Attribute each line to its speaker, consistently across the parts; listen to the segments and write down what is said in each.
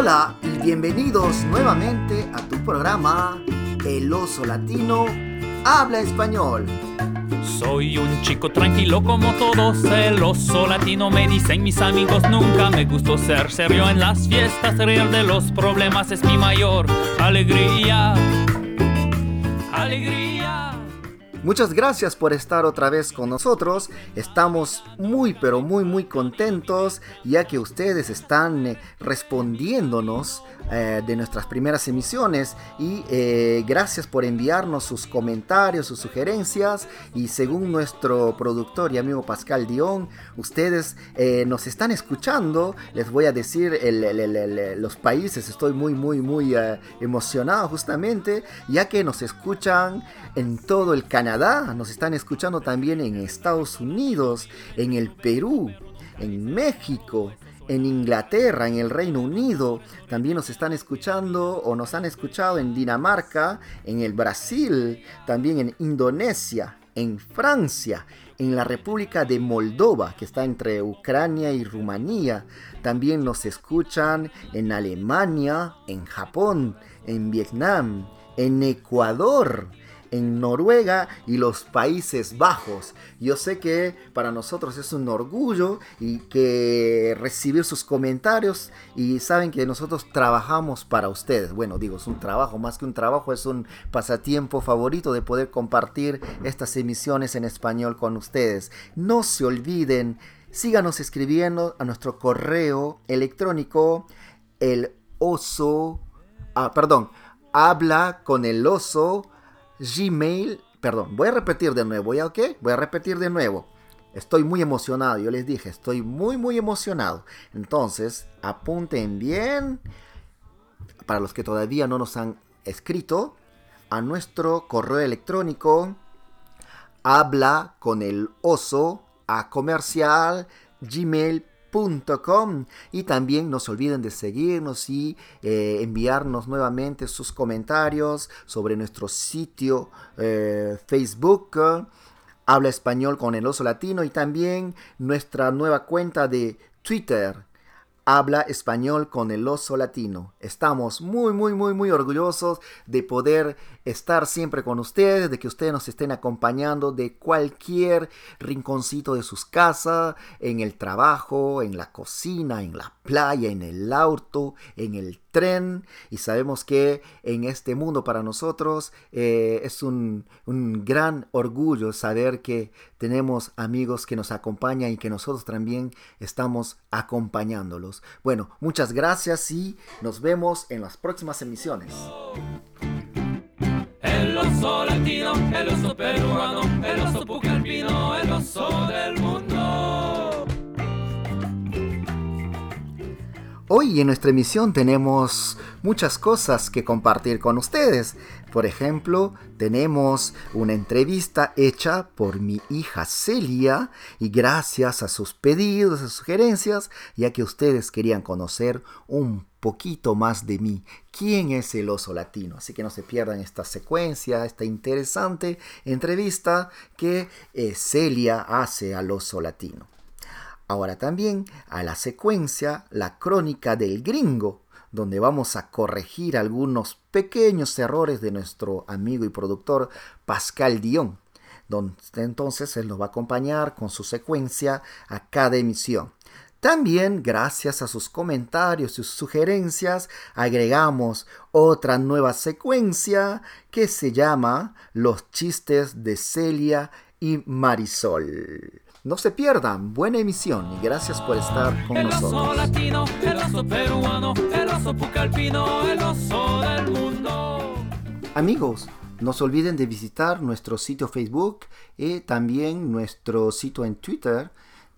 Speaker 1: Hola y bienvenidos nuevamente a tu programa El oso latino habla español.
Speaker 2: Soy un chico tranquilo como todos, el oso latino me dicen mis amigos, nunca me gustó ser serio en las fiestas, reír de los problemas es mi mayor alegría. Alegría.
Speaker 1: Muchas gracias por estar otra vez con nosotros. Estamos muy pero muy muy contentos ya que ustedes están eh, respondiéndonos eh, de nuestras primeras emisiones y eh, gracias por enviarnos sus comentarios, sus sugerencias y según nuestro productor y amigo Pascal Dion, ustedes nos están escuchando. Les voy a decir los países, estoy muy muy muy emocionado justamente ya que nos escuchan en todo el Nos están escuchando también en Estados Unidos, en el Perú, en México, en Inglaterra, en el Reino Unido, también nos están escuchando o nos han escuchado en Dinamarca, en el Brasil, también en Indonesia, en Francia, en la República de Moldova, que está entre Ucrania y Rumanía. También nos escuchan en Alemania, en Japón, en Vietnam, en Ecuador, en Noruega y los Países Bajos. Yo sé que para nosotros es un orgullo y que recibir sus comentarios y saben que nosotros trabajamos para ustedes. Bueno, digo, es un trabajo, más que un trabajo, es un pasatiempo favorito de poder compartir estas emisiones en español con ustedes. No se olviden, síganos escribiendo a nuestro correo electrónico el oso, ah, perdón, habla con el oso Gmail, perdón, voy a repetir de nuevo, ¿ya ok? Voy a repetir de nuevo. Estoy muy emocionado, yo les dije, estoy muy, muy emocionado. Entonces, apunten bien, para los que todavía no nos han escrito, a nuestro correo electrónico habla con el oso a comercial gmail y también no se olviden de seguirnos y eh, enviarnos nuevamente sus comentarios sobre nuestro sitio eh, Facebook. Habla español con el oso latino y también nuestra nueva cuenta de Twitter habla español con el oso latino. Estamos muy, muy, muy, muy orgullosos de poder estar siempre con ustedes, de que ustedes nos estén acompañando de cualquier rinconcito de sus casas, en el trabajo, en la cocina, en la playa, en el auto, en el tren. Y sabemos que en este mundo para nosotros eh, es un, un gran orgullo saber que tenemos amigos que nos acompañan y que nosotros también estamos acompañándolos. Bueno, muchas gracias y nos vemos en las próximas emisiones. Hoy en nuestra emisión tenemos muchas cosas que compartir con ustedes. Por ejemplo, tenemos una entrevista hecha por mi hija Celia y gracias a sus pedidos, y sugerencias, ya que ustedes querían conocer un poquito más de mí, quién es el oso latino. Así que no se pierdan esta secuencia, esta interesante entrevista que eh, Celia hace al oso latino. Ahora también a la secuencia La crónica del gringo, donde vamos a corregir algunos pequeños errores de nuestro amigo y productor Pascal Dion, donde entonces él nos va a acompañar con su secuencia a cada emisión. También, gracias a sus comentarios y sus sugerencias, agregamos otra nueva secuencia que se llama Los chistes de Celia y Marisol. No se pierdan, buena emisión y gracias por estar con
Speaker 2: el
Speaker 1: nosotros.
Speaker 2: Oso latino, el oso peruano, el oso pucalpino, el oso del mundo.
Speaker 1: Amigos, no se olviden de visitar nuestro sitio Facebook y también nuestro sitio en Twitter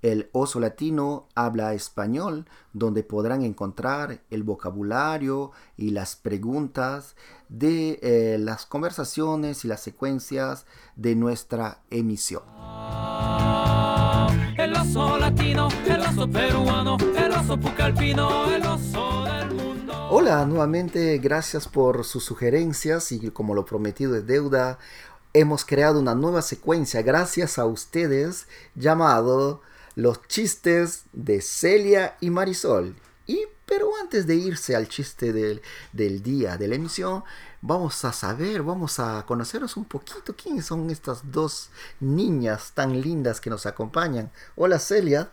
Speaker 1: el oso latino habla español, donde podrán encontrar el vocabulario y las preguntas de eh, las conversaciones y las secuencias de nuestra emisión.
Speaker 2: Oso latino, el oso peruano, el oso pucalpino, el oso del mundo.
Speaker 1: Hola, nuevamente gracias por sus sugerencias y como lo prometido es deuda, hemos creado una nueva secuencia gracias a ustedes llamado los chistes de Celia y Marisol. Y Pero antes de irse al chiste del, del día de la emisión, vamos a saber, vamos a conocernos un poquito quiénes son estas dos niñas tan lindas que nos acompañan. Hola Celia.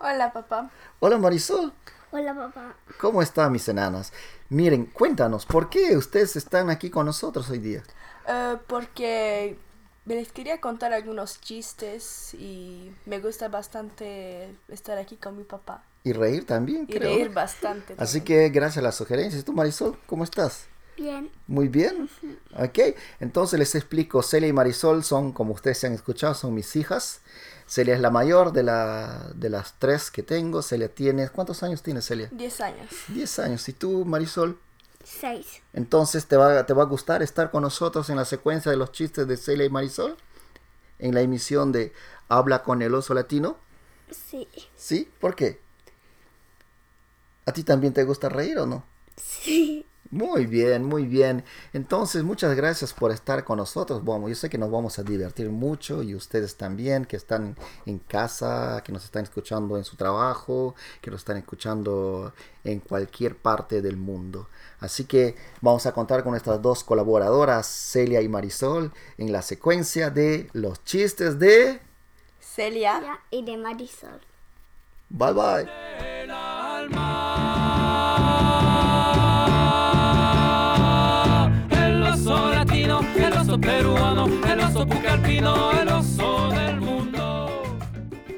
Speaker 3: Hola papá.
Speaker 1: Hola Marisol.
Speaker 4: Hola papá.
Speaker 1: ¿Cómo están mis enanas? Miren, cuéntanos, ¿por qué ustedes están aquí con nosotros hoy día?
Speaker 3: Eh, porque les quería contar algunos chistes y me gusta bastante estar aquí con mi papá.
Speaker 1: Y reír también,
Speaker 3: Y
Speaker 1: creo.
Speaker 3: reír bastante.
Speaker 1: Así
Speaker 3: también.
Speaker 1: que gracias a las sugerencias. ¿Tú Marisol, cómo estás?
Speaker 4: Bien.
Speaker 1: Muy bien. Ok, entonces les explico. Celia y Marisol son, como ustedes se han escuchado, son mis hijas. Celia es la mayor de, la, de las tres que tengo. Celia tiene... ¿Cuántos años tiene Celia?
Speaker 3: 10 años.
Speaker 1: 10 años. ¿Y tú, Marisol?
Speaker 4: Seis.
Speaker 1: Entonces, ¿te va, ¿te va a gustar estar con nosotros en la secuencia de los chistes de Celia y Marisol? En la emisión de Habla con el oso latino.
Speaker 4: Sí.
Speaker 1: ¿Sí? ¿Por qué? ¿A ti también te gusta reír o no?
Speaker 4: Sí.
Speaker 1: Muy bien, muy bien. Entonces, muchas gracias por estar con nosotros. Bueno, yo sé que nos vamos a divertir mucho y ustedes también que están en casa, que nos están escuchando en su trabajo, que nos están escuchando en cualquier parte del mundo. Así que vamos a contar con nuestras dos colaboradoras, Celia y Marisol, en la secuencia de los chistes de...
Speaker 3: Celia.
Speaker 4: Y de Marisol.
Speaker 1: Bye bye.
Speaker 2: Peruano, el oso pucalpino, el oso del mundo.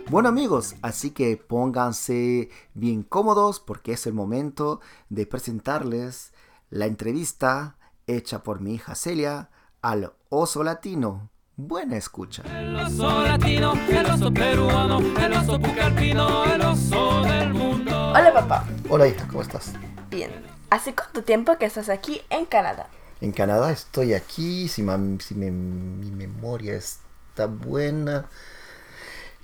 Speaker 1: Bueno amigos, así que pónganse bien cómodos porque es el momento de presentarles la entrevista hecha por mi hija Celia al oso latino. Buena escucha.
Speaker 2: El oso latino, el oso peruano, el oso pucalpino, el oso del mundo.
Speaker 3: Hola papá.
Speaker 1: Hola hija, ¿cómo estás?
Speaker 3: Bien. ¿Hace cuánto tiempo que estás aquí en Canadá?
Speaker 1: En Canadá estoy aquí, si, ma- si me- mi memoria está buena,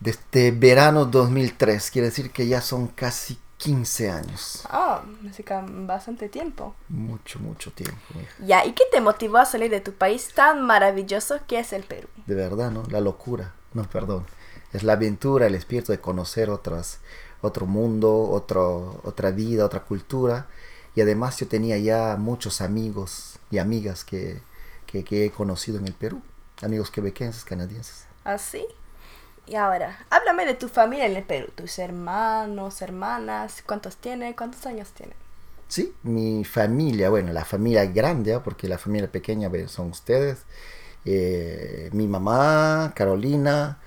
Speaker 1: desde verano 2003, quiere decir que ya son casi 15 años.
Speaker 3: Ah, hace ca- bastante tiempo.
Speaker 1: Mucho, mucho tiempo, hija.
Speaker 3: Ya, ¿y qué te motivó a salir de tu país tan maravilloso que es el Perú?
Speaker 1: De verdad, ¿no? La locura, no, perdón. Es la aventura, el espíritu de conocer otras, otro mundo, otro, otra vida, otra cultura. Y además yo tenía ya muchos amigos y amigas que, que, que he conocido en el Perú. Amigos quebequenses, canadienses.
Speaker 3: ¿Así? Y ahora, háblame de tu familia en el Perú. Tus hermanos, hermanas, ¿cuántos tienen? ¿Cuántos años tienen?
Speaker 1: Sí, mi familia, bueno, la familia grande, ¿ah? porque la familia pequeña son ustedes. Eh, mi mamá, Carolina,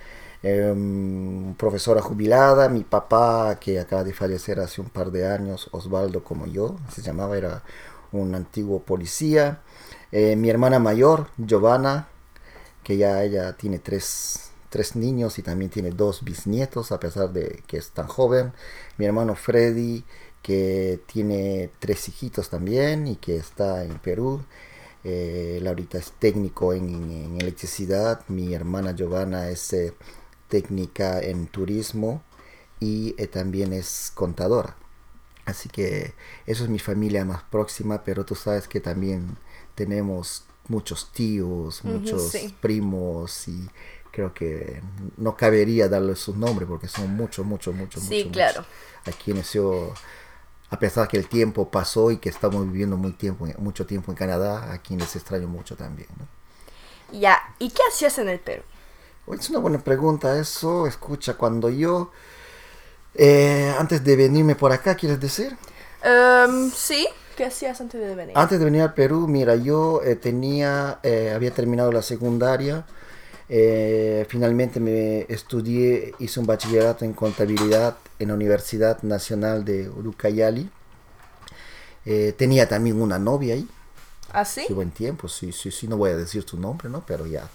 Speaker 1: em, profesora jubilada, mi papá que acaba de fallecer hace un par de años, Osvaldo como yo, se llamaba, era un antiguo policía. Eh, mi hermana mayor, Giovanna, que ya ella tiene tres, tres niños y también tiene dos bisnietos, a pesar de que es tan joven. Mi hermano Freddy, que tiene tres hijitos también y que está en Perú. Eh, ahorita es técnico en, en electricidad. Mi hermana Giovanna es eh, técnica en turismo y eh, también es contadora. Así que eso es mi familia más próxima, pero tú sabes que también tenemos muchos tíos, muchos
Speaker 3: sí.
Speaker 1: primos y creo que no cabería darles sus nombres porque son muchos, muchos, muchos,
Speaker 3: Sí,
Speaker 1: muchos,
Speaker 3: claro.
Speaker 1: muchos, a quienes yo, a pesar que el tiempo pasó y que estamos viviendo muy tiempo, mucho tiempo en Canadá, a quienes extraño mucho también. ¿no?
Speaker 3: Ya, ¿y qué hacías en el Perú?
Speaker 1: Es una buena pregunta eso. Escucha, cuando yo, eh, antes de venirme por acá, ¿quieres decir?
Speaker 3: Em, sí, ¿qué hacías antes de venir?
Speaker 1: Antes de venir al Perú, mira, yo eh, tenía, eh, había terminado la secundaria. eh, finalmente me estudié, hice un bachillerato en contabilidad en la Universidad Nacional de Urucayali. Tenía también una novia ahí.
Speaker 3: ¿Así?
Speaker 1: Sí, buen tiempo, sí, sí, sí, no voy a decir su nombre, ¿no? Pero ya.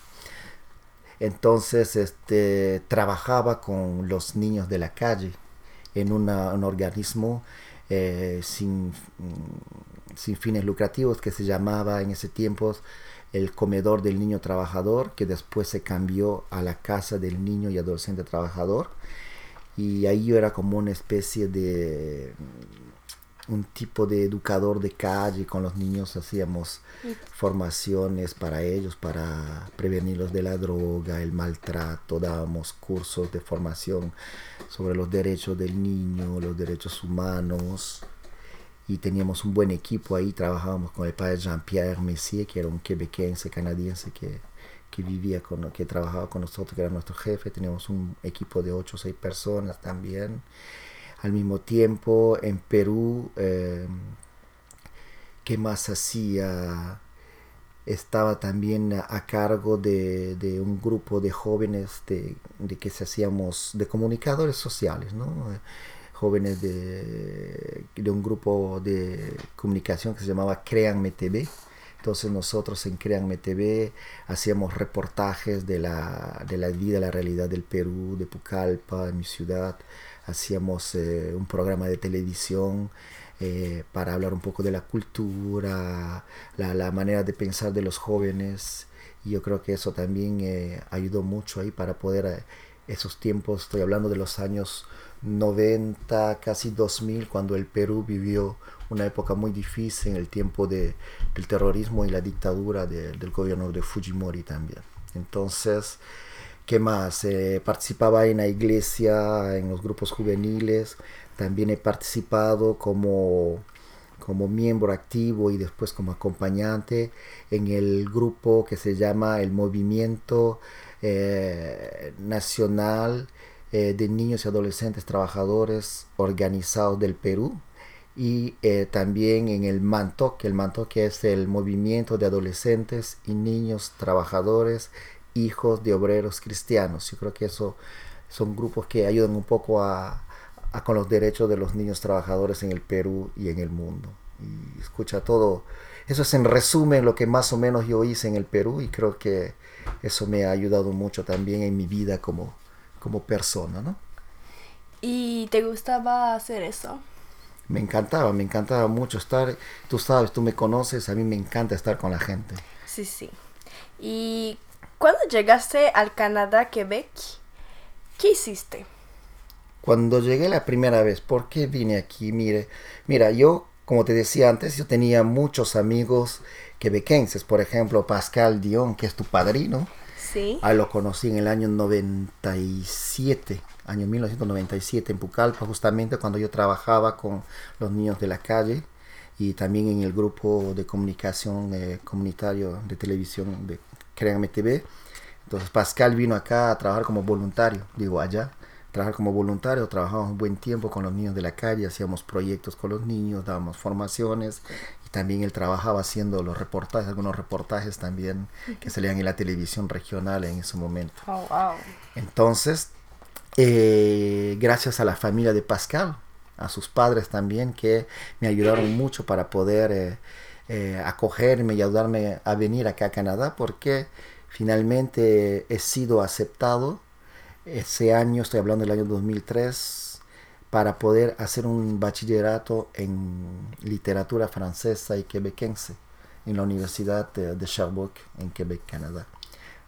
Speaker 1: Entonces, este, trabajaba con los niños de la calle en un organismo eh, sin, mm, sin fines lucrativos que se llamaba en ese tiempo el comedor del niño trabajador, que después se cambió a la casa del niño y adolescente trabajador. Y ahí yo era como una especie de un tipo de educador de calle con los niños hacíamos formaciones para ellos para prevenirlos de la droga el maltrato dábamos cursos de formación sobre los derechos del niño los derechos humanos y teníamos un buen equipo ahí, trabajábamos con el padre Jean-Pierre Messier, que era un quebequense canadiense que, que vivía con, que trabajaba con nosotros, que era nuestro jefe, teníamos un equipo de 8 o 6 personas también. Al mismo tiempo, en Perú, eh, ¿qué más hacía? Estaba también a cargo de, un grupo de jóvenes de, de, que se hacíamos de comunicadores sociales, ¿no? jóvenes de, de, un grupo de comunicación que se llamaba Créanme TV. Entonces nosotros en Créanme TV hacíamos reportajes de la, de la vida, la realidad del Perú, de Pucallpa, de mi ciudad. Hacíamos eh, un programa de televisión eh, para hablar un poco de la cultura, la, la, manera de pensar de los jóvenes. Y yo creo que eso también eh, ayudó mucho ahí para poder, eh, esos tiempos, estoy hablando de los años 90, casi 2000, cuando el Perú vivió una época muy difícil en el tiempo de, del terrorismo y la dictadura de, del gobierno de Fujimori también. Entonces, ¿qué más? Eh, participaba en la iglesia, en los grupos juveniles, también he participado como, como miembro activo y después como acompañante en el grupo que se llama el Movimiento eh, Nacional eh, de niños y adolescentes trabajadores organizados del Perú. Y también en el MANTOC, el MANTOC es el movimiento de adolescentes y niños trabajadores, hijos de obreros cristianos. Yo creo que eso son grupos que ayudan un poco a, a con los derechos de los niños trabajadores en el Perú y en el mundo. Y escucha todo, eso es en resumen lo que más o menos yo hice en el Perú y creo que eso me ha ayudado mucho también en mi vida como, como persona, ¿no?
Speaker 3: ¿Y te gustaba hacer eso?
Speaker 1: Me encantaba, me encantaba mucho estar, tú sabes, tú me conoces, a mí me encanta estar con la gente.
Speaker 3: Sí, sí. ¿Y cuando llegaste al Canadá, Quebec, qué hiciste?
Speaker 1: Cuando llegué la primera vez, ¿por qué vine aquí? Mire, mira, yo, como te decía antes, yo tenía muchos amigos quebequenses, por ejemplo, Pascal Dion, que es tu padrino.
Speaker 3: Sí.
Speaker 1: Ah, lo conocí en el año 97, año 1997 en Pucallpa, justamente cuando yo trabajaba con los niños de la calle y también en el grupo de comunicación eh, comunitario de televisión de Créanme TV. Entonces Pascal vino acá a trabajar como voluntario, digo allá, trabajar como voluntario, trabajamos un buen tiempo con los niños de la calle, hacíamos proyectos con los niños, dábamos formaciones y también él trabajaba haciendo los reportajes, algunos reportajes también que salían en la televisión regional en ese momento.
Speaker 3: Oh, wow.
Speaker 1: Entonces, eh, gracias a la familia de Pascal, a sus padres también, que me ayudaron mucho para poder eh, eh, acogerme y ayudarme a venir acá a Canadá, porque finalmente he sido aceptado ese año, estoy hablando del año 2003, para poder hacer un bachillerato en literatura francesa y quebequense en la Universidad de, Sherbrooke, en Quebec, Canadá.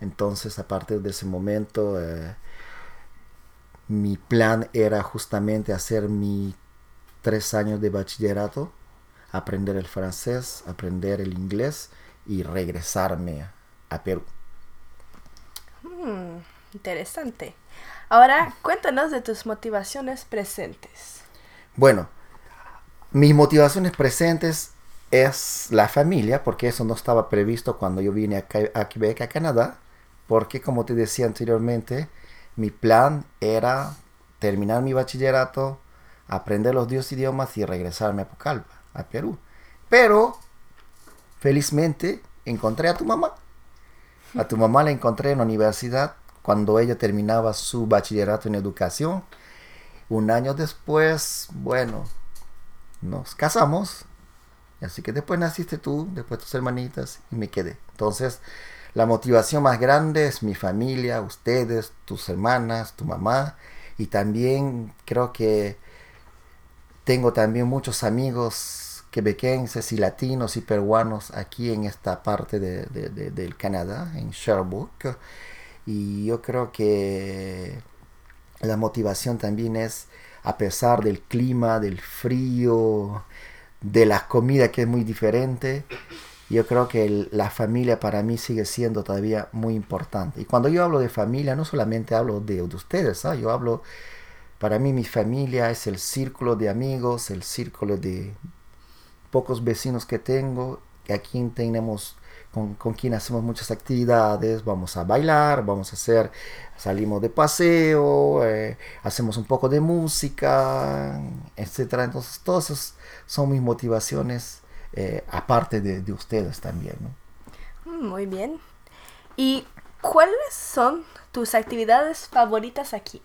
Speaker 1: Entonces, a partir de ese momento, eh, mi plan era justamente hacer mis tres años de bachillerato, aprender el francés, aprender el inglés y regresarme a Perú.
Speaker 3: Hmm, interesante. Ahora, cuéntanos de tus motivaciones presentes.
Speaker 1: Bueno, mis motivaciones presentes es la familia, porque eso no estaba previsto cuando yo vine a, a Quebec, a Canadá, porque como te decía anteriormente, mi plan era terminar mi bachillerato, aprender los dos idiomas y regresarme a Pucallpa, a Perú. Pero, felizmente, encontré a tu mamá. A tu mamá la encontré en la universidad cuando ella terminaba su bachillerato en educación. Un año después, bueno, nos casamos. Así que después naciste tú, después tus hermanitas y me quedé. Entonces, la motivación más grande es mi familia, ustedes, tus hermanas, tu mamá. Y también creo que tengo también muchos amigos quebequenses y latinos y peruanos aquí en esta parte de, de, de, del Canadá, en Sherbrooke. Y yo creo que la motivación también es, a pesar del clima, del frío, de la comida que es muy diferente, yo creo que el, la familia para mí sigue siendo todavía muy importante. Y cuando yo hablo de familia, no solamente hablo de, de ustedes, ¿ah? yo hablo, para mí mi familia es el círculo de amigos, el círculo de, pocos vecinos que tengo, aquí tenemos con, con, quien hacemos muchas actividades, vamos a bailar, vamos a hacer, salimos de paseo, eh, hacemos un poco de música, etcétera. Entonces, todas son mis motivaciones, eh, aparte de, de, ustedes también.
Speaker 3: Muy bien. ¿Y cuáles son tus actividades favoritas aquí?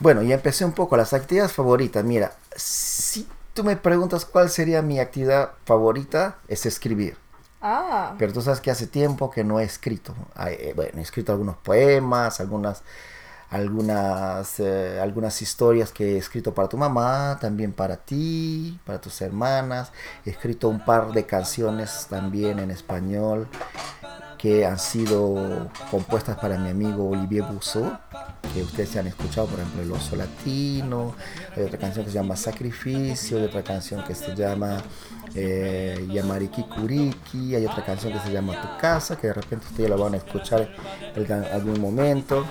Speaker 1: Bueno, ya empecé un poco las actividades favoritas. Mira, si tú me preguntas cuál sería mi actividad favorita, es escribir.
Speaker 3: Ah.
Speaker 1: Pero tú sabes que hace tiempo que no he escrito. Eh, bueno, he escrito algunos poemas, algunas, algunas, eh, algunas historias que he escrito para tu mamá, también para ti, para tus hermanas. He escrito un par de canciones también en español que han sido compuestas para mi amigo Olivier Bousseau, que ustedes han escuchado, por ejemplo, El Oso Latino, hay otra canción que se llama Sacrificio, hay otra canción que se llama eh, Yamariki Kuriki, hay otra canción que se llama Tu Casa, que de repente ustedes la van a escuchar en algún momento.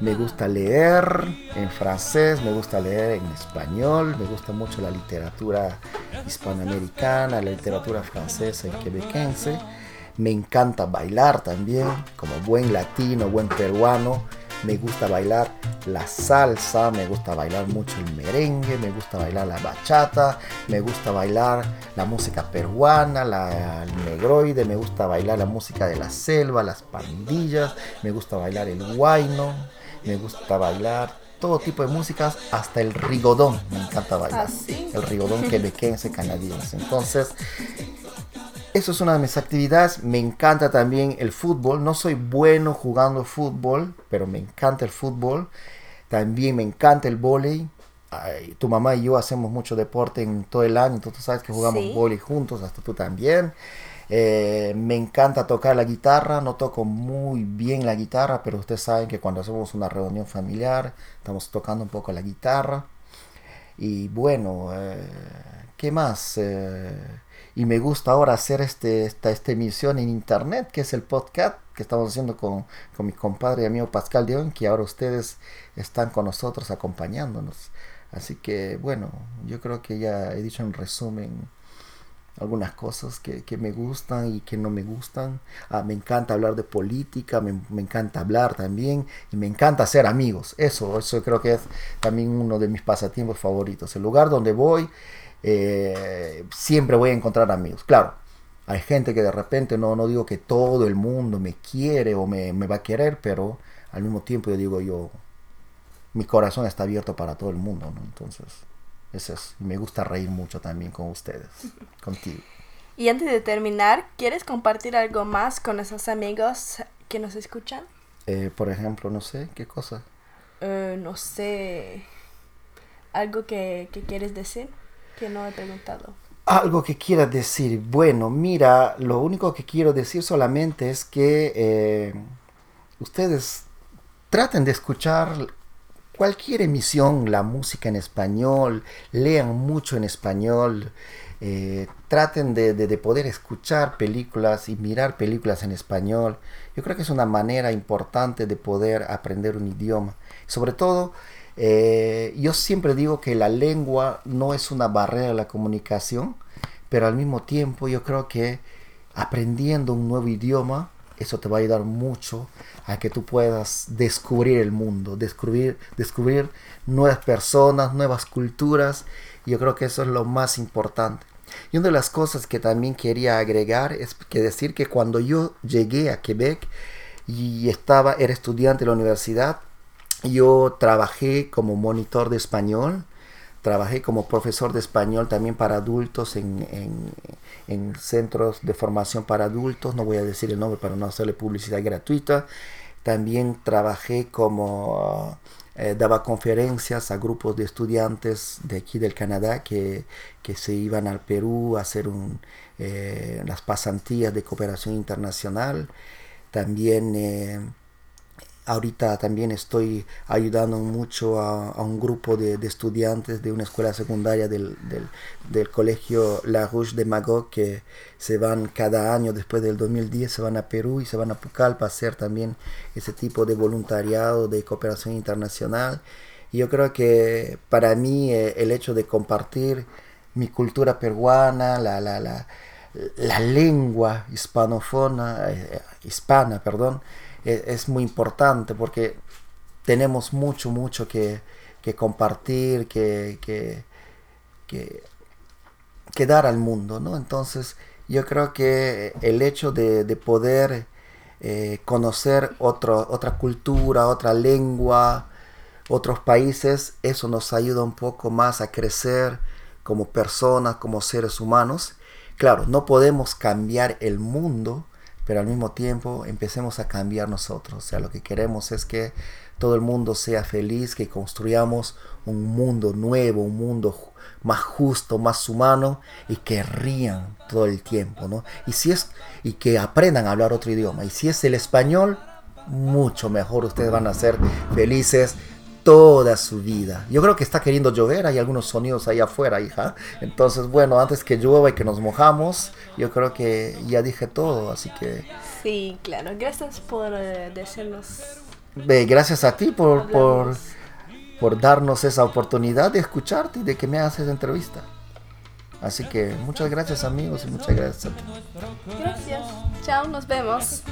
Speaker 1: Me gusta leer en francés, me gusta leer en español, me gusta mucho la literatura hispanoamericana, la literatura francesa y quebequense. Me encanta bailar también, como buen latino, buen peruano. Me gusta bailar la salsa, me gusta bailar mucho el merengue, me gusta bailar la bachata, me gusta bailar la música peruana, la, el negroide, me gusta bailar la música de la selva, las pandillas, me gusta bailar el guayno, me gusta bailar todo tipo de músicas, hasta el rigodón, me encanta bailar.
Speaker 3: ¿Ah, sí?
Speaker 1: El rigodón quebequense canadiense. Entonces, eso es una de mis actividades. Me encanta también el fútbol. No soy bueno jugando fútbol, pero me encanta el fútbol. También me encanta el vóley. Tu mamá y yo hacemos mucho deporte en todo el año, entonces tú sabes que jugamos
Speaker 3: Sí.
Speaker 1: vóley juntos, hasta tú también. Eh, me encanta tocar la guitarra, no toco muy bien la guitarra, pero ustedes saben que cuando hacemos una reunión familiar, estamos tocando un poco la guitarra. Y bueno, eh, ¿qué más? Eh, y me gusta ahora hacer este, esta, esta emisión en internet, que es el podcast que estamos haciendo con, con mi compadre y amigo Pascal León, que ahora ustedes están con nosotros acompañándonos. Así que bueno, yo creo que ya he dicho en resumen algunas cosas que, que me gustan y que no me gustan. Ah, me encanta hablar de política, me, me encanta hablar también y me encanta hacer amigos. Eso, eso creo que es también uno de mis pasatiempos favoritos. El lugar donde voy, eh, siempre voy a encontrar amigos. Claro, hay gente que de repente no, no digo que todo el mundo me quiere o me, me va a querer, pero al mismo tiempo yo digo yo, mi corazón está abierto para todo el mundo, ¿no? Entonces, eso es. Me gusta reír mucho también con ustedes, contigo.
Speaker 3: Y antes de terminar, ¿quieres compartir algo más con esos amigos que nos escuchan?
Speaker 1: Eh, por ejemplo, no sé, ¿qué cosa?
Speaker 3: Eh, no sé, algo que, que quieres decir
Speaker 1: Algo que quiera decir. Bueno, mira, lo único que quiero decir solamente es que eh, ustedes traten de escuchar cualquier emisión, la música en español, lean mucho en español, eh, traten de, de, de, poder escuchar películas y mirar películas en español. Yo creo que es una manera importante de poder aprender un idioma. Sobre todo, eh, yo siempre digo que la lengua no es una barrera a la comunicación, pero al mismo tiempo yo creo que aprendiendo un nuevo idioma, eso te va a ayudar mucho a que tú puedas descubrir el mundo, descubrir, descubrir nuevas personas, nuevas culturas. Yo creo que eso es lo más importante. Y una de las cosas que también quería agregar es que decir que cuando yo llegué a Quebec y estaba, era estudiante de la universidad, yo trabajé como monitor de español, trabajé como profesor de español también para adultos en, en, en, centros de formación para adultos, no voy a decir el nombre para no hacerle publicidad gratuita. También trabajé como eh, daba conferencias a grupos de estudiantes de aquí del Canadá que, que se iban al Perú a hacer un, eh, las pasantías de cooperación internacional. También eh, ahorita también estoy ayudando mucho a, un grupo de, estudiantes de una escuela secundaria del, del, colegio La Rouge de Magog que se van cada año después del 2010 se van a Perú y se van a Pucallpa a hacer también ese tipo de voluntariado de cooperación internacional. Y yo creo que para mí eh, el hecho de compartir mi cultura peruana, la, la, la, la lengua hispanofona, eh, hispana, perdón, es, muy importante porque tenemos mucho, mucho que, que compartir, que, que, que, dar al mundo, ¿no? Entonces, yo creo que el hecho de, de poder eh, conocer otra cultura, otra lengua, otros países, eso nos ayuda un poco más a crecer como personas, como seres humanos. Claro, no podemos cambiar el mundo, pero al mismo tiempo empecemos a cambiar nosotros. O sea, lo que queremos es que todo el mundo sea feliz, que construyamos un mundo nuevo, un mundo más justo, más humano y que rían todo el tiempo, ¿no? Y si es y que aprendan a hablar otro idioma. Y si es el español, mucho mejor. Ustedes van a ser felices toda su vida. Yo creo que está queriendo llover, hay algunos sonidos ahí afuera, hija. Entonces, bueno, antes que llueva y que nos mojamos, yo creo que ya dije todo, así que
Speaker 3: Sí, claro. Gracias por eh, decirnos.
Speaker 1: ve, gracias a ti por, por, por darnos esa oportunidad de escucharte y de que me hagas esa entrevista. Así que muchas gracias amigos y muchas gracias a ti.
Speaker 3: Gracias. Chao, nos vemos.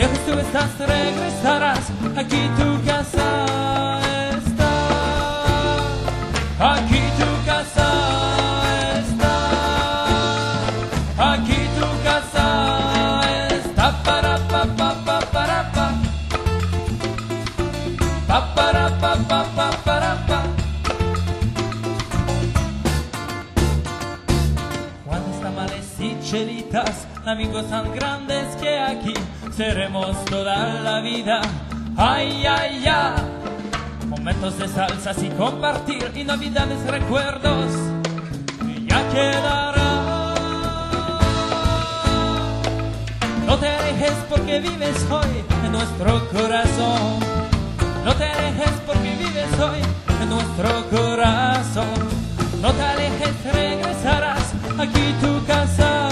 Speaker 2: Lejos tú estás, regresarás. Aquí tu casa está. Aquí tu casa está. Aquí tu casa está. Para pa pa pa para pa. Pa para pa pa pa para pa. Amigos tan grandes que aquí seremos toda la vida. Ay, ay, ay. Momentos de salsas y compartir y navidades recuerdos que ya quedará. No te alejes porque vives hoy en nuestro corazón. No te alejes porque vives hoy en nuestro corazón. No te alejes, regresarás. Aquí tu casa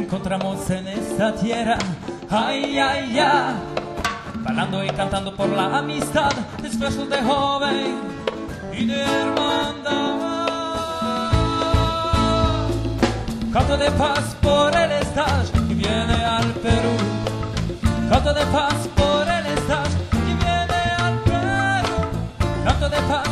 Speaker 2: encontramos en esta tierra. Ay, ay, ay, bailando y cantando por la amistad, esfuerzos de joven y de hermandad. Canto de paz por el stage que viene al Perú. Canto de paz por el stage que viene al Perú. Canto de paz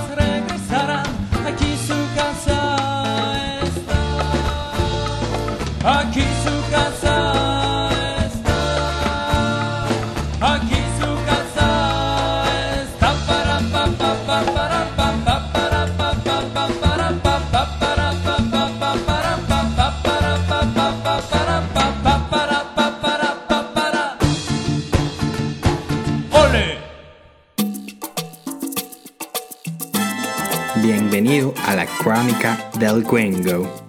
Speaker 5: Bienvenido a la Crónica del Gringo.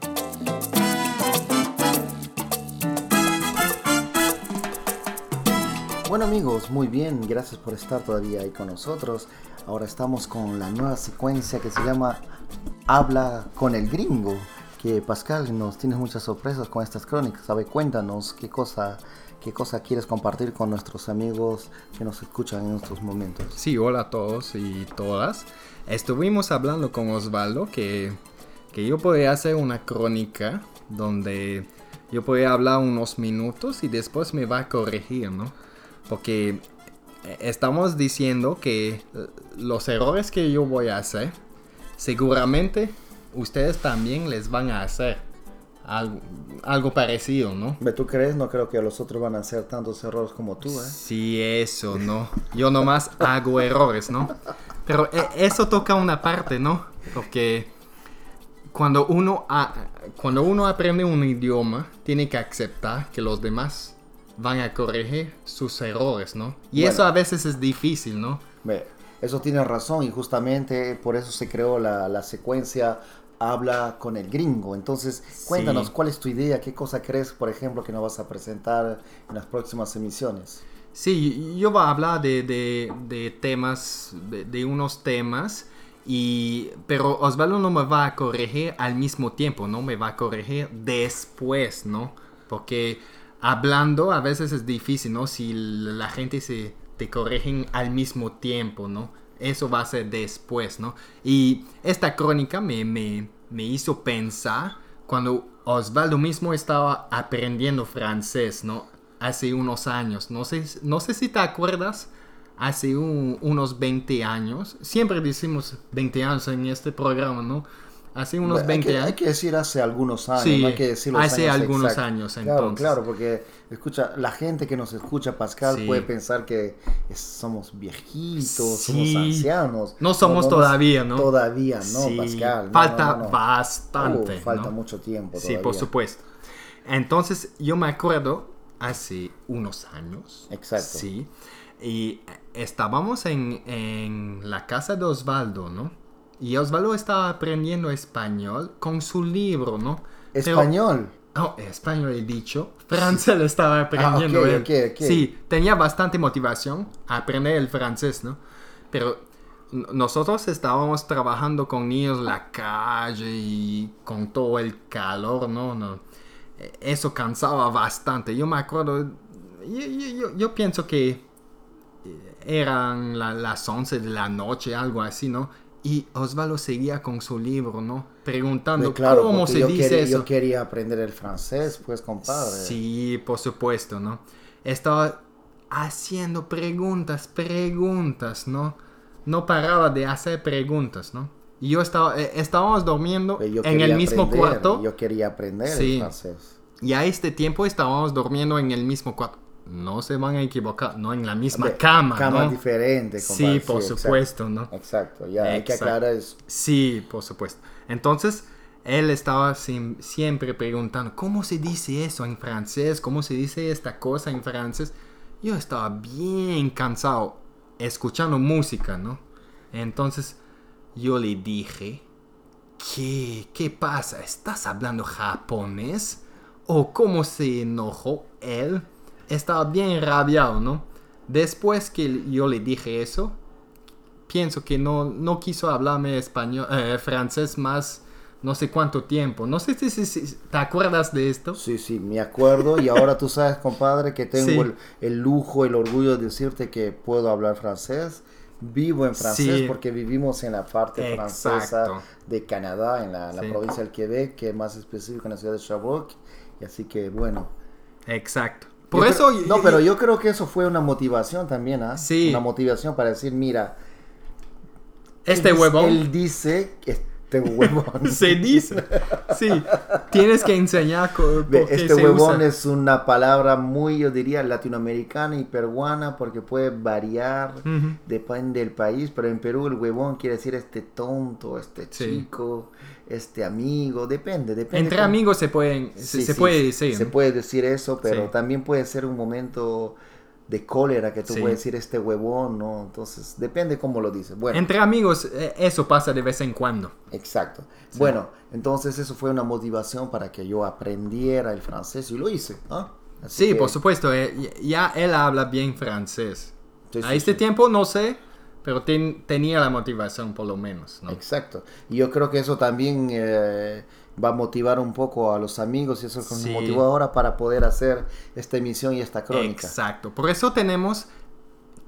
Speaker 1: Gracias por estar todavía ahí con nosotros. Ahora estamos con la nueva secuencia que se llama Habla con el gringo. Que Pascal nos tienes muchas sorpresas con estas crónicas. Ver, cuéntanos qué cosa, qué cosa quieres compartir con nuestros amigos que nos escuchan en estos momentos.
Speaker 5: Sí, hola a todos y todas. Estuvimos hablando con Osvaldo que, que yo podría hacer una crónica donde yo podría hablar unos minutos y después me va a corregir, ¿no? Porque estamos diciendo que eh, los errores que yo voy a hacer, seguramente ustedes también les van a hacer algo, algo parecido, ¿no?
Speaker 1: ¿Tú crees? No creo que los otros van a hacer tantos errores como tú, ¿eh?
Speaker 5: Sí, eso, ¿no? Yo nomás hago errores, ¿no? Pero eh, eso toca una parte, ¿no? Porque cuando uno, a- cuando uno aprende un idioma, tiene que aceptar que los demás van a corregir sus errores, ¿no? Y
Speaker 1: Bueno.
Speaker 5: eso a veces es difícil, ¿no?
Speaker 1: Eso tiene razón y justamente por eso se creó la, la secuencia Habla con el gringo. Entonces, cuéntanos,
Speaker 5: Sí.
Speaker 1: ¿cuál es tu idea? ¿Qué cosa crees, por ejemplo, que nos vas a presentar en las próximas emisiones?
Speaker 5: Sí, yo voy a hablar de, de- de temas, de, de unos temas, y, pero Osvaldo no me va a corregir al mismo tiempo, ¿no? Me va a corregir después, ¿no? Porque hablando a veces es difícil, ¿no? Si la gente se te corrigen al mismo tiempo, ¿no? Eso va a ser después, ¿no? Y esta crónica me, me, me hizo pensar cuando Osvaldo mismo estaba aprendiendo francés, ¿no? Hace unos años. No sé, no sé si te acuerdas, hace un- unos 20 años. Siempre decimos 20 años en este programa, ¿no? Hace unos
Speaker 1: Bueno,
Speaker 5: 20
Speaker 1: hay que,
Speaker 5: años.
Speaker 1: hay que decir hace algunos años,
Speaker 5: Sí,
Speaker 1: no hay que decir los
Speaker 5: hace
Speaker 1: años
Speaker 5: algunos
Speaker 1: exactos.
Speaker 5: años,
Speaker 1: Claro,
Speaker 5: entonces.
Speaker 1: claro, porque escucha, la gente que nos escucha, Pascal,
Speaker 5: Sí.
Speaker 1: puede pensar que es- somos viejitos,
Speaker 5: Sí.
Speaker 1: somos ancianos.
Speaker 5: No somos todavía, ¿no?
Speaker 1: Todavía, no,
Speaker 5: Sí,
Speaker 1: Pascal. no,
Speaker 5: falta
Speaker 1: no, no.
Speaker 5: bastante.
Speaker 1: Uh, falta
Speaker 5: ¿no?
Speaker 1: mucho tiempo
Speaker 5: Sí,
Speaker 1: todavía.
Speaker 5: por supuesto. Entonces, yo me acuerdo hace unos años.
Speaker 1: Exacto.
Speaker 5: Sí. Y estábamos en, en la casa de Osvaldo, ¿no? Y Osvaldo estaba aprendiendo español con su libro, ¿no? Pero-
Speaker 1: Español.
Speaker 5: Oh, español he dicho. Francés lo estaba aprendiendo.
Speaker 1: Ah,
Speaker 5: él.
Speaker 1: ok, ok.
Speaker 5: Sí, tenía bastante motivación a aprender el francés, ¿no? Pero nosotros estábamos trabajando con niños en la calle y con todo el calor, ¿no? no eh, Eso cansaba bastante. Yo me acuerdo, yo, yo- yo- yo pienso que eh, eran la- las 11 de la noche, algo así, ¿no? Y Osvaldo seguía con su libro, ¿no? Preguntando
Speaker 1: Eh, claro,
Speaker 5: cómo se
Speaker 1: yo
Speaker 5: dice
Speaker 1: quería,
Speaker 5: eso.
Speaker 1: yo quería aprender el francés, pues, compadre.
Speaker 5: Sí, por supuesto, ¿no? Estaba haciendo preguntas, preguntas, ¿no? No paraba de hacer preguntas, ¿no? Y yo estaba, eh, estábamos durmiendo
Speaker 1: Eh,
Speaker 5: en el mismo
Speaker 1: aprender,
Speaker 5: cuarto
Speaker 1: Yo quería aprender
Speaker 5: Sí.
Speaker 1: el francés.
Speaker 5: y a este tiempo estábamos durmiendo en el mismo cuarto. No se van a equivocar, no en la misma cama,
Speaker 1: Cama
Speaker 5: ¿no?
Speaker 1: diferente,
Speaker 5: Sí, por
Speaker 1: exacto.
Speaker 5: supuesto, ¿no?
Speaker 1: Exacto, ya hay que
Speaker 5: Exacto.
Speaker 1: aclarar eso.
Speaker 5: Sí, por supuesto. Entonces, él estaba siempre preguntando, ¿cómo se dice eso en francés? ¿Cómo se dice esta cosa en francés? Yo estaba bien cansado escuchando música, ¿no? Entonces, yo le dije, ¿qué, qué pasa? ¿Estás hablando japonés? ¿O cómo se enojó él? Estaba bien rabiado, ¿no? Después que yo le dije eso, pienso que no, no quiso hablarme español, eh, francés más no sé cuánto tiempo. No sé si, si- si- te acuerdas de esto.
Speaker 1: Sí, sí, me acuerdo. Y ahora tú sabes, compadre, que tengo
Speaker 5: Sí.
Speaker 1: el, el lujo, el orgullo de decirte que puedo hablar francés. Vivo en francés
Speaker 5: Sí.
Speaker 1: porque vivimos en la parte francesa de Canadá, en la, la
Speaker 5: Sí.
Speaker 1: provincia del Quebec, que es más específico en la ciudad de Sherbrooke. Y así que, bueno.
Speaker 5: Exacto. Por
Speaker 1: Yo
Speaker 5: eso...
Speaker 1: creo- no, pero yo creo que eso fue una motivación también, ¿ah?
Speaker 5: Sí.
Speaker 1: Una motivación para decir, mira.
Speaker 5: Este
Speaker 1: él
Speaker 5: huevón...
Speaker 1: Él dice que este huevón.
Speaker 5: Se dice. Sí. Tienes que enseñar
Speaker 1: Este
Speaker 5: se
Speaker 1: huevón
Speaker 5: usa.
Speaker 1: es una palabra muy, yo diría, latinoamericana y peruana porque puede variar, depende del país, pero en Perú el huevón quiere decir este tonto, este
Speaker 5: Sí.
Speaker 1: chico, este amigo, depende, depende.
Speaker 5: Entre amigos se pueden... Se,
Speaker 1: Sí,
Speaker 5: se
Speaker 1: sí,
Speaker 5: puede decir.
Speaker 1: Se puede decir eso, pero también puede ser un momento de cólera que tú
Speaker 5: Sí.
Speaker 1: puedes decir este huevón, ¿no? Entonces, depende cómo lo dices. Bueno,
Speaker 5: Entre amigos eh, eso pasa de vez en cuando.
Speaker 1: Exacto. Bueno, entonces eso fue una motivación para que yo aprendiera el francés y lo hice. Así
Speaker 5: Sí,
Speaker 1: que-
Speaker 5: por supuesto. eh, ya él habla bien francés.
Speaker 1: Sí,
Speaker 5: a este tiempo no sé, pero ten- tenía la motivación por lo menos. ¿no?
Speaker 1: Exacto. Y yo creo que eso también eh, va a motivar un poco a los amigos y eso es lo que
Speaker 5: Sí.
Speaker 1: nos motivó ahora para poder hacer esta emisión y esta crónica.
Speaker 5: Exacto. Por eso tenemos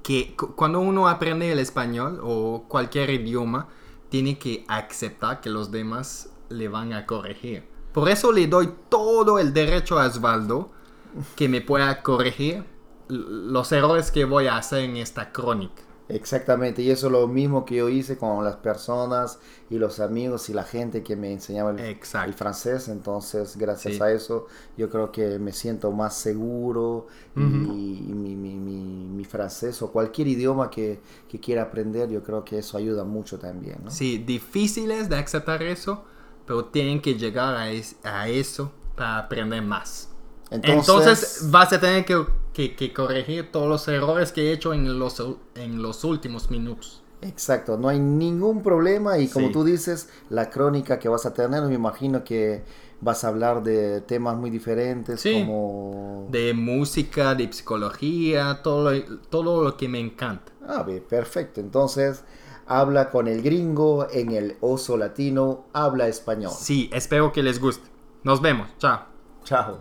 Speaker 5: que cu- cuando uno aprende el español o cualquier idioma, tiene que aceptar que los demás le van a corregir. Por eso le doy todo el derecho a Osvaldo que me pueda corregir los errores que voy a hacer en esta crónica.
Speaker 1: Exactamente, y eso es lo mismo que yo hice con las personas y los amigos y la gente que me enseñaba el, francés. Entonces, gracias
Speaker 5: Sí.
Speaker 1: a eso, yo creo que me siento más seguro y, y mi, mi- mi- mi francés o cualquier idioma que, que quiera aprender, yo creo que eso ayuda mucho también. ¿no?
Speaker 5: Sí, difíciles de aceptar eso, pero tienen que llegar a, es- a eso para aprender más.
Speaker 1: Entonces,
Speaker 5: Entonces, vas a tener que, que- que corregir todos los errores que he hecho en los, en los últimos minutos.
Speaker 1: Exacto, no hay ningún problema y como
Speaker 5: Sí.
Speaker 1: tú dices, la crónica que vas a tener, me imagino que vas a hablar de temas muy diferentes
Speaker 5: Sí.
Speaker 1: como...
Speaker 5: De música, de psicología, todo lo, todo lo que me encanta.
Speaker 1: Ah, bien, perfecto. Entonces, habla con el gringo en el oso latino, habla español.
Speaker 5: Sí, espero que les guste. Nos vemos. Chao.
Speaker 1: Chao.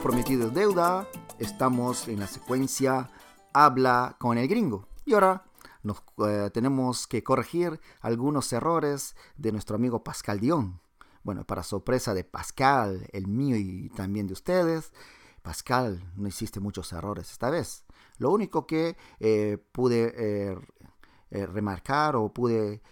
Speaker 1: Prometido deuda. Estamos en la secuencia Habla con el gringo. Y ahora nos, eh, tenemos que corregir algunos errores de nuestro amigo Pascal Dion. Bueno, para sorpresa de Pascal, el mío y también de ustedes, Pascal, no hiciste muchos errores esta vez. Lo único que eh, pude eh, remarcar o pude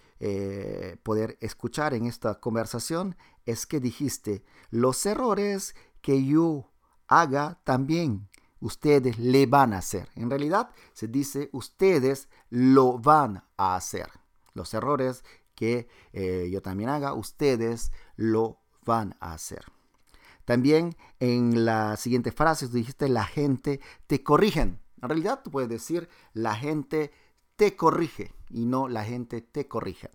Speaker 1: poder escuchar en esta conversación es que dijiste, los errores que yo haga también ustedes le van a hacer. En realidad se dice ustedes lo van a hacer. Los errores que eh, yo también haga, ustedes lo van a hacer. También en la siguiente frase tú dijiste la gente te corrigen. En realidad tú puedes decir la gente te corrige y no la gente te corrige.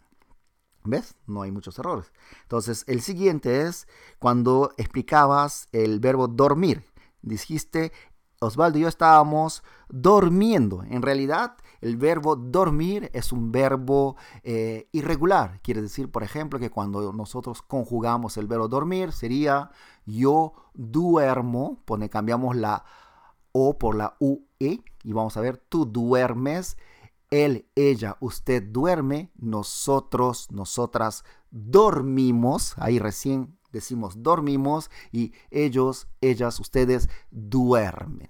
Speaker 1: ¿Ves? No hay muchos errores. Entonces, el siguiente es cuando explicabas el verbo dormir. Dijiste, Osvaldo y yo estábamos durmiendo. En realidad, el verbo dormir es un verbo eh, irregular. Quiere decir, por ejemplo, que cuando nosotros conjugamos el verbo dormir, sería yo duermo. Pone, cambiamos la O por la UE y vamos a ver, tú duermes él, ella, usted duerme, nosotros, nosotras dormimos, ahí recién decimos dormimos y ellos, ellas, ustedes duermen.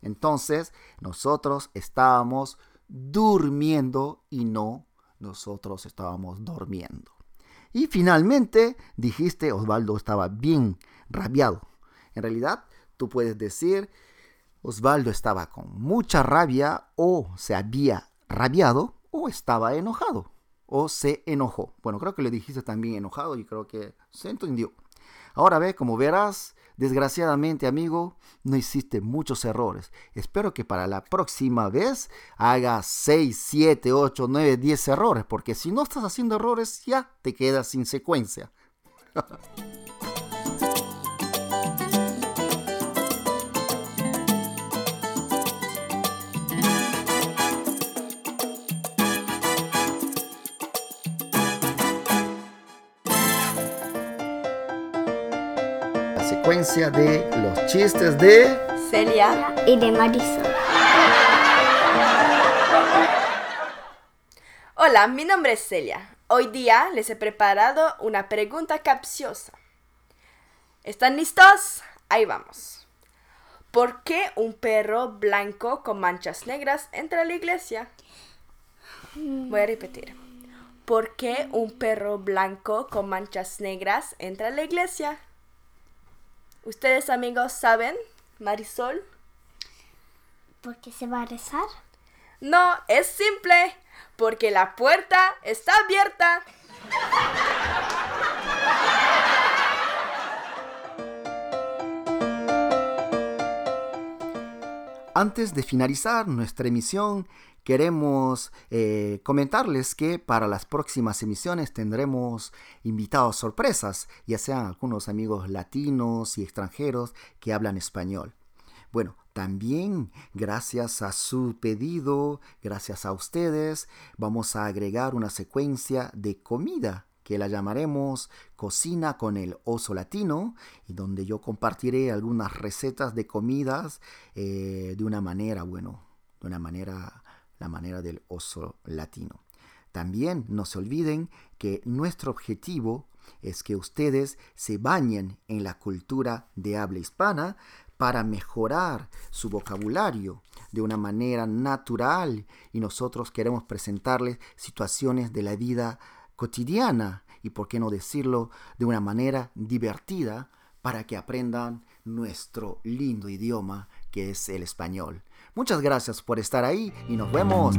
Speaker 1: Entonces, nosotros estábamos durmiendo y no nosotros estábamos durmiendo. Y finalmente dijiste, Osvaldo estaba bien rabiado. En realidad, tú puedes decir, Osvaldo estaba con mucha rabia o se había rabiado o estaba enojado o se enojó. Bueno, creo que le dijiste también enojado y creo que se entendió. Ahora ve, como verás, desgraciadamente amigo, no hiciste muchos errores. Espero que para la próxima vez hagas 6, 7, 8, 9, 10 errores, porque si no estás haciendo errores ya te quedas sin secuencia. secuencia de los chistes de...
Speaker 3: Celia,
Speaker 4: y de Marisol.
Speaker 3: hola, mi nombre es Celia. Hoy día les he preparado una pregunta capciosa. ¿Están listos? Ahí vamos. ¿Por qué un perro blanco con manchas negras entra a la iglesia? Voy a repetir. ¿Por qué un perro blanco con manchas negras entra a la iglesia? ¿Ustedes amigos saben? Marisol.
Speaker 4: Porque se va a rezar.
Speaker 3: No, es simple. Porque la puerta está abierta.
Speaker 1: Antes de finalizar nuestra emisión, queremos eh, comentarles que para las próximas emisiones tendremos invitados sorpresas, ya sean algunos amigos latinos y extranjeros que hablan español. Bueno, también gracias a su pedido, gracias a ustedes, vamos a agregar una secuencia de comida que la llamaremos Cocina con el Oso Latino, y donde yo compartiré algunas recetas de comidas eh, de una manera, bueno, de una manera, la manera del oso latino. También no se olviden que nuestro objetivo es que ustedes se bañen en la cultura de habla hispana para mejorar su vocabulario de una manera natural y nosotros queremos presentarles situaciones de la vida cotidiana y por qué no decirlo de una manera divertida para que aprendan nuestro lindo idioma que es el español. Muchas gracias por estar ahí y nos vemos.